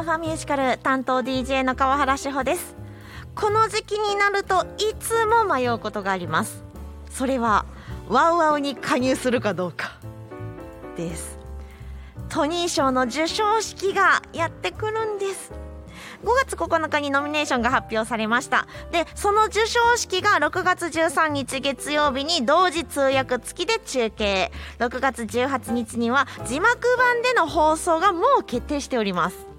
ハーファミュージカル担当 DJ の川原志保です。この時期になるといつも迷うことがあります。それはワウワウに加入するかどうか。です。トニー賞の授賞式がやってくるんです。5月9日にノミネーションが発表されました。でその授賞式が6月13日月曜日に同時通訳付きで中継。6月18日には字幕版での放送がもう決定しております。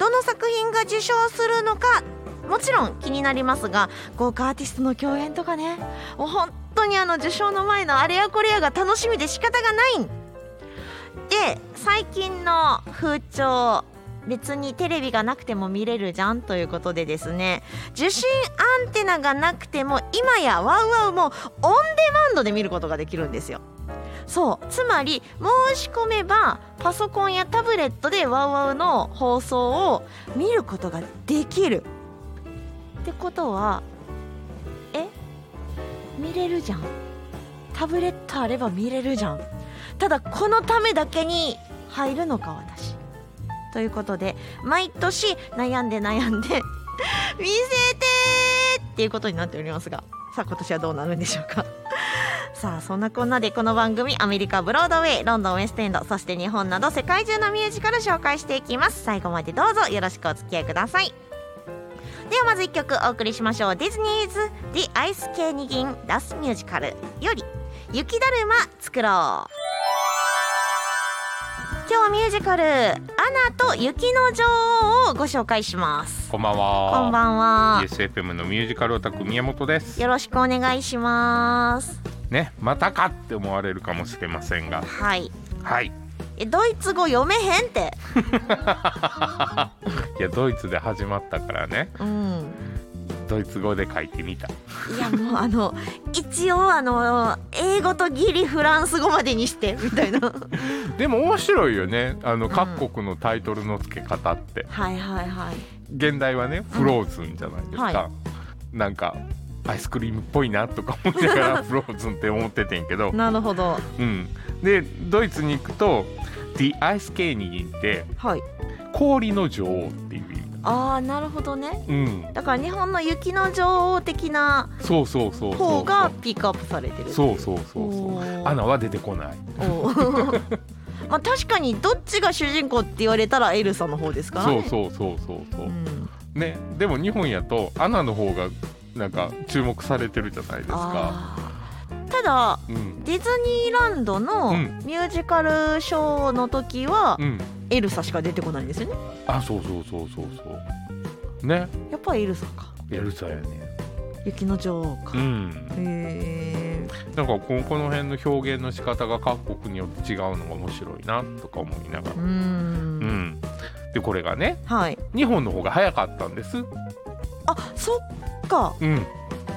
どの作品が受賞するのかもちろん気になりますが豪華アーティストの共演とかね。もう本当にあの受賞の前のあれやこれやが楽しみで仕方がない。んで最近の風潮別にテレビがなくても見れるじゃんということでですね。受信アンテナがなくても今やワウワウもオンデマンドで見ることができるんですよ。そう。つまり申し込めばパソコンやタブレットでワウワウの放送を見ることができる。ってことはえ？見れるじゃん。タブレットあれば見れるじゃん。ただこのためだけに入るのか私。ということで毎年悩んで悩んで 見せてっていうことになっておりますがさあ今年はどうなるんでしょうか。さあそんなこんなでこの番組アメリカブロードウェイロンドンウェストエンドそして日本など世界中のミュージカル紹介していきます。最後までどうぞよろしくお付き合いください。ではまず1曲お送りしましょう。ディズニーズ「The Ice 系二銀ダスミュージカル」より「雪だるま作ろう」今日はミュージカル「アナと雪の女王」をご紹介します。こんばんは。こんばんは。ESFM のミュージカルオタク宮本です。よろしくお願いしますね、またかって思われるかもしれませんが、はい。はい。えドイツ語読めへんって。いやドイツで始まったからね、うん。ドイツ語で書いてみた。いやもうあの一応あの英語とギリフランス語までにしてみたいな。でも面白いよね。あのん各国のタイトルの付け方って、はいはいはい。現代はねフローズンじゃないですか。はなんかアイスクリームっぽいなとか思いながらフローズンって思っててんけど、なるほど。うん。でドイツに行くと The Ice Königin ってはい。氷の女王っていう意味。ああなるほどね。うん。だから日本の雪の女王的なそうそうそうそうそう。方がピックアップされてる。そうそうそうそう。アナは出てこない。まあ確かにどっちが主人公って言われたらエルサの方ですからそうねそうそうそうそう。うん。ねでも日本やとアナの方がなんか注目されてるじゃないですか。ただうん。ディズニーランドのうん。ミュージカルショーの時はうん。エルサしか出てこないんですよね。あそうそうそうそうそう。ね。やっぱエルサか。エルサやね。雪の女王か、へうん。えなんかここの辺の表現の仕方が各国によって違うのが面白いなとか思いながら。うーうん。んでこれがねはい。日本の方が早かったんです。あそっか。うん。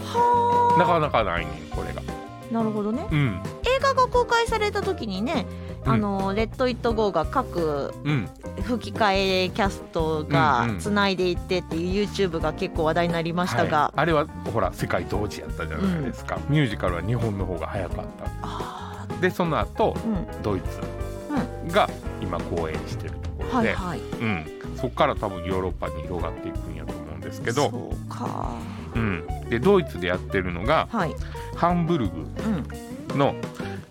はなかなかないねんこれが。あなるほどね。うん。映画が公開された時にね、うん。あのレッド・イット・ゴーが各うん。吹き替えキャストうんがうん。つないでいってっていう YouTube が結構話題になりましたが、はい。あれはほら世界同時やったじゃないですか、ミュージカルは日本の方が早かった。あでその後ーうん。ドイツが今公演してるところで、はいはい。うん、そこから多分ヨーロッパに広がっていくんやと思う。んですけど、そうか。うん、でドイツでやってるのがはい。ハンブルグうん。の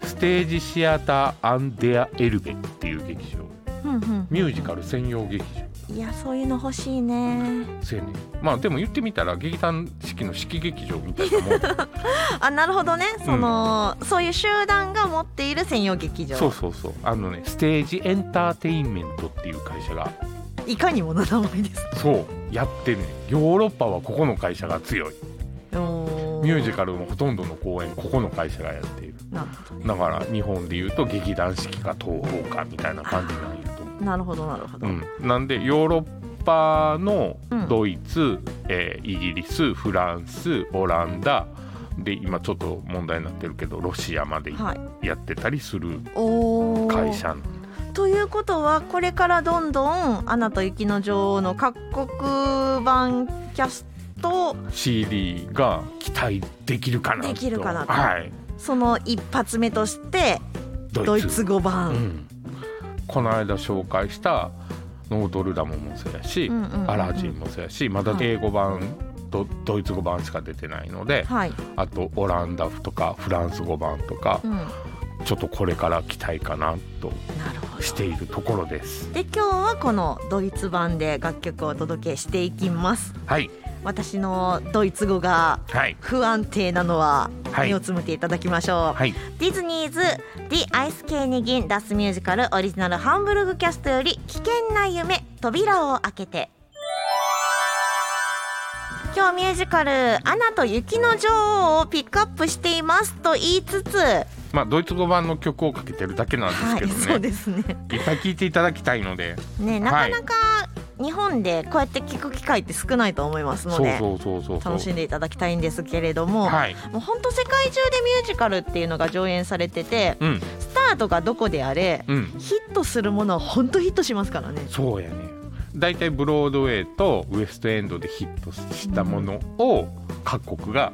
ステージシアター・アンデア・エルベっていう劇場。うんうんミュージカル専用劇場。いやそういうの欲しいね。せやねまあでも言ってみたら劇団式の式劇場みたいなもん。あなるほどね。その、そういう集団が持っている専用劇場。そうそうそう。あのねステージエンターテインメントっていう会社がいかにもの名前です。そう。やってるね。ヨーロッパはここの会社が強い。ミュージカルもほとんどの公演ここの会社がやっている。なるほど。ねだから日本でいうと劇団四季か東宝かみたいな感じなんやと。思なるほどなるほど、う、うん、なんでヨーロッパのうん。ドイツ、えーイギリスフランスオランダで今ちょっと問題になってるけどロシアまではい。やってたりする会社なんでということはこれからどんどん「アナと雪の女王」の各国版キャスト CD が期待できるかなと。できるかなと。はい。その一発目としてドイツ語版、うん、この間紹介したノートルダムもそうやし、アラジンもそうやしまだ英語版とドイツ語版しか出てないので、はい、あとオランダとかフランス語版とかうん、なちょっとこれから期待かなと。るほどしているところです。で今日はこのドイツ版で楽曲をお届けしていきます。はい。私のドイツ語がはい。不安定なのははい。目をつむっていただきましょう、はい。ディズニーズ「ディ・アイス・ケーニギン・ダス・ミュージカル」オリジナルハンブルグキャストより「危険な夢扉を開けて」今日ミュージカル「アナと雪の女王」をピックアップしていますと言いつつ、はまあドイツ語版の曲をかけてるだけなんですけいどね、そうですね。いっぱい聴いていただきたいので。ねなかなか日本でこうやって聞く機会って少ないと思いますのでそうそうそうそうそう。楽しんでいただきたいんですけれども、はい。もう本当世界中でミュージカルっていうのが上演されててうん。スタートがどこであれうん。ヒットするものは本当ヒットしますからね。そうやね。大体ブロードウェイとウエストエンドでヒットしたものを各国が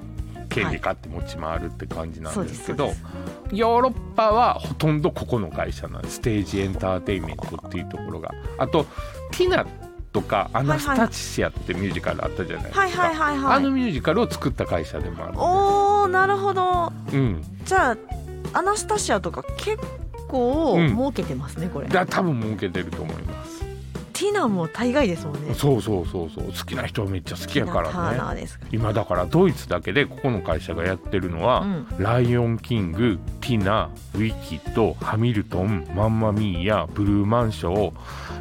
権利買って持ち回るって感じなんですけど、そうですヨーロッパはほとんどここの会社なんです。ステージエンターテインメントっていうところが。あとティナとかアナスタチシアってミュージカルあったじゃないですか、はいはいはいはい。あのミュージカルを作った会社でもあるおーなるほど。うん。じゃあアナスタシアとか結構うん。儲けてますねこれ。だ多分儲けてると思いますティナも大概ですもんね。そうそうそうそう。好きな人はめっちゃ好きやからね。ーですか今だからドイツだけでここの会社がやってるのは、うん。ライオンキングティナウィキッドハミルトンマンマミーヤブルーマンショー、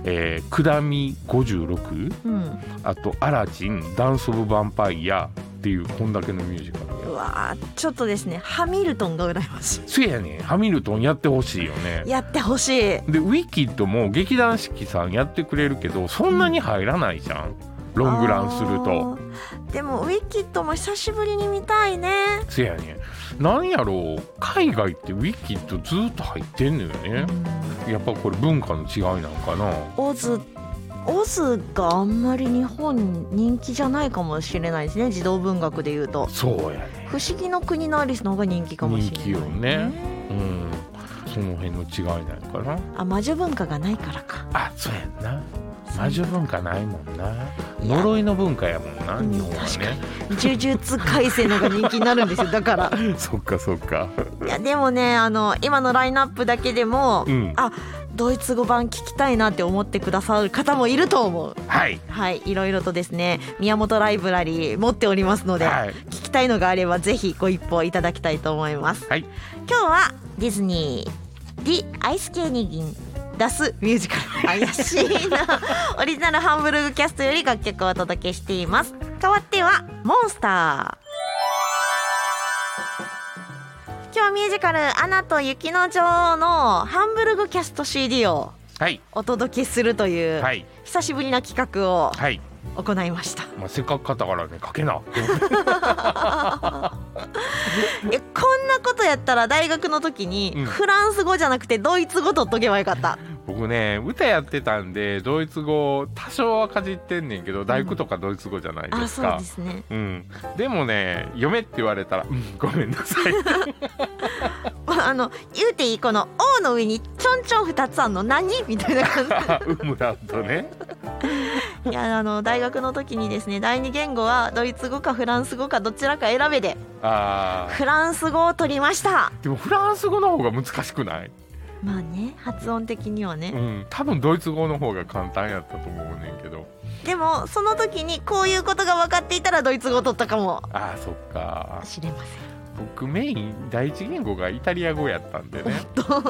えー、クダミ56うん。あとアラジンダンス・オブ・ヴァンパイアっていうこんだけのミュージカルうやわーちょっとですねハミルトンが羨ましそうやねハミルトンやってほしいよね。い。やってほしい。でウィキッドも劇団四季さんやってくれるけどそんなに入らないじゃん、ロングランすると。でもウィキッドも久しぶりに見たいね。せやねなんやろう。海外ってウィキッドずっと入ってんのよね、やっぱこれ文化の違いなのかな。オズオズがあんまり日本人気じゃないかもしれないですね児童文学でいうと。そうやね。不思議の国のアリスの方が人気かもしれない、人気よね。うん。その辺の違いなのかな。あ魔女文化がないからか。あそうやんな。魔女文化ないもんな。呪いの文化やもんなうん日本はね。呪術廻戦のが人気になるんですよだから。そっかそっか。いやでもねあの今のラインナップだけでも、うん。あドイツ語版聞きたいなって思ってくださる方もいると思う。はい。はいいろいろとですね宮本ライブラリー持っておりますので、はい。聞きたいのがあればぜひご一報いただきたいと思います。はい。今日はディズニー「ディ・アイス・ケーニギン」出すミュージカル。怪しいな。オリジナルハンブルグキャストより楽曲をお届けしています。代わってはモンスター今日はミュージカル「アナと雪の女王」のハンブルグキャスト CD をはい。お届けするという、はい。久しぶりな企画をはい。行いました。まあせっかく買ったからねかけな。えこんなことやったら大学の時にうん。フランス語じゃなくてドイツ語取っとけばよかった、僕ね歌やってたんでドイツ語多少はかじってんねんけど大工とかドイツ語じゃないであそうすかで、すね。うん、でもね読めって言われたら、うん、ごめんなさい。あの言うていいこの「O」の上にちょんちょん2つあんの何みたいな感 ウムラウトね。じいやあの大学の時にですね第二言語はドイツ語かフランス語かどちらか選べであフランス語を取りました。ーでもフランス語の方が難しくない？まあね発音的にはね、うん。多分ドイツ語の方が簡単やったと思うねんけど。でもその時にこういうことが分かっていたらドイツ語を取ったかも。あーそっか。しれません。僕メイン第一言語がイタリア語やったんでね。と そっ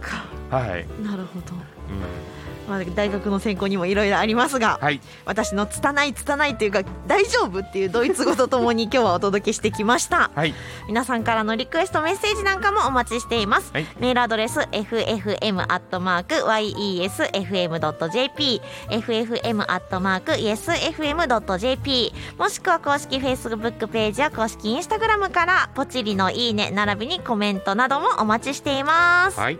か。はい、なるほど、うん、まあ、大学の専攻にもいろいろありますがはい。私の拙い拙いというか大丈夫っていうドイツ語とともに今日はお届けしてきました。はい。皆さんからのリクエストメッセージなんかもお待ちしています、はい。メールアドレス ffm.yesfm.jp ffm.yesfm.jp もしくは公式 Facebook ページや公式 Instagram からポチリのいいね並びにコメントなどもお待ちしています、はい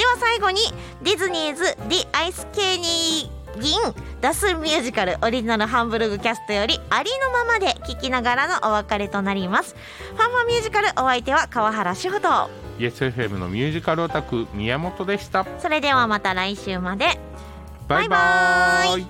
では最後にディズニーズ「ディ・アイス・ケーニー銀ダスミュージカルオリジナルハンブルグキャストよりありのままで聴きながらのお別れとなります。ファンファミュージカルお相手は川原志穂と。YesFM のミュージカルオタク宮本でした。それではまた来週まで。バイバイ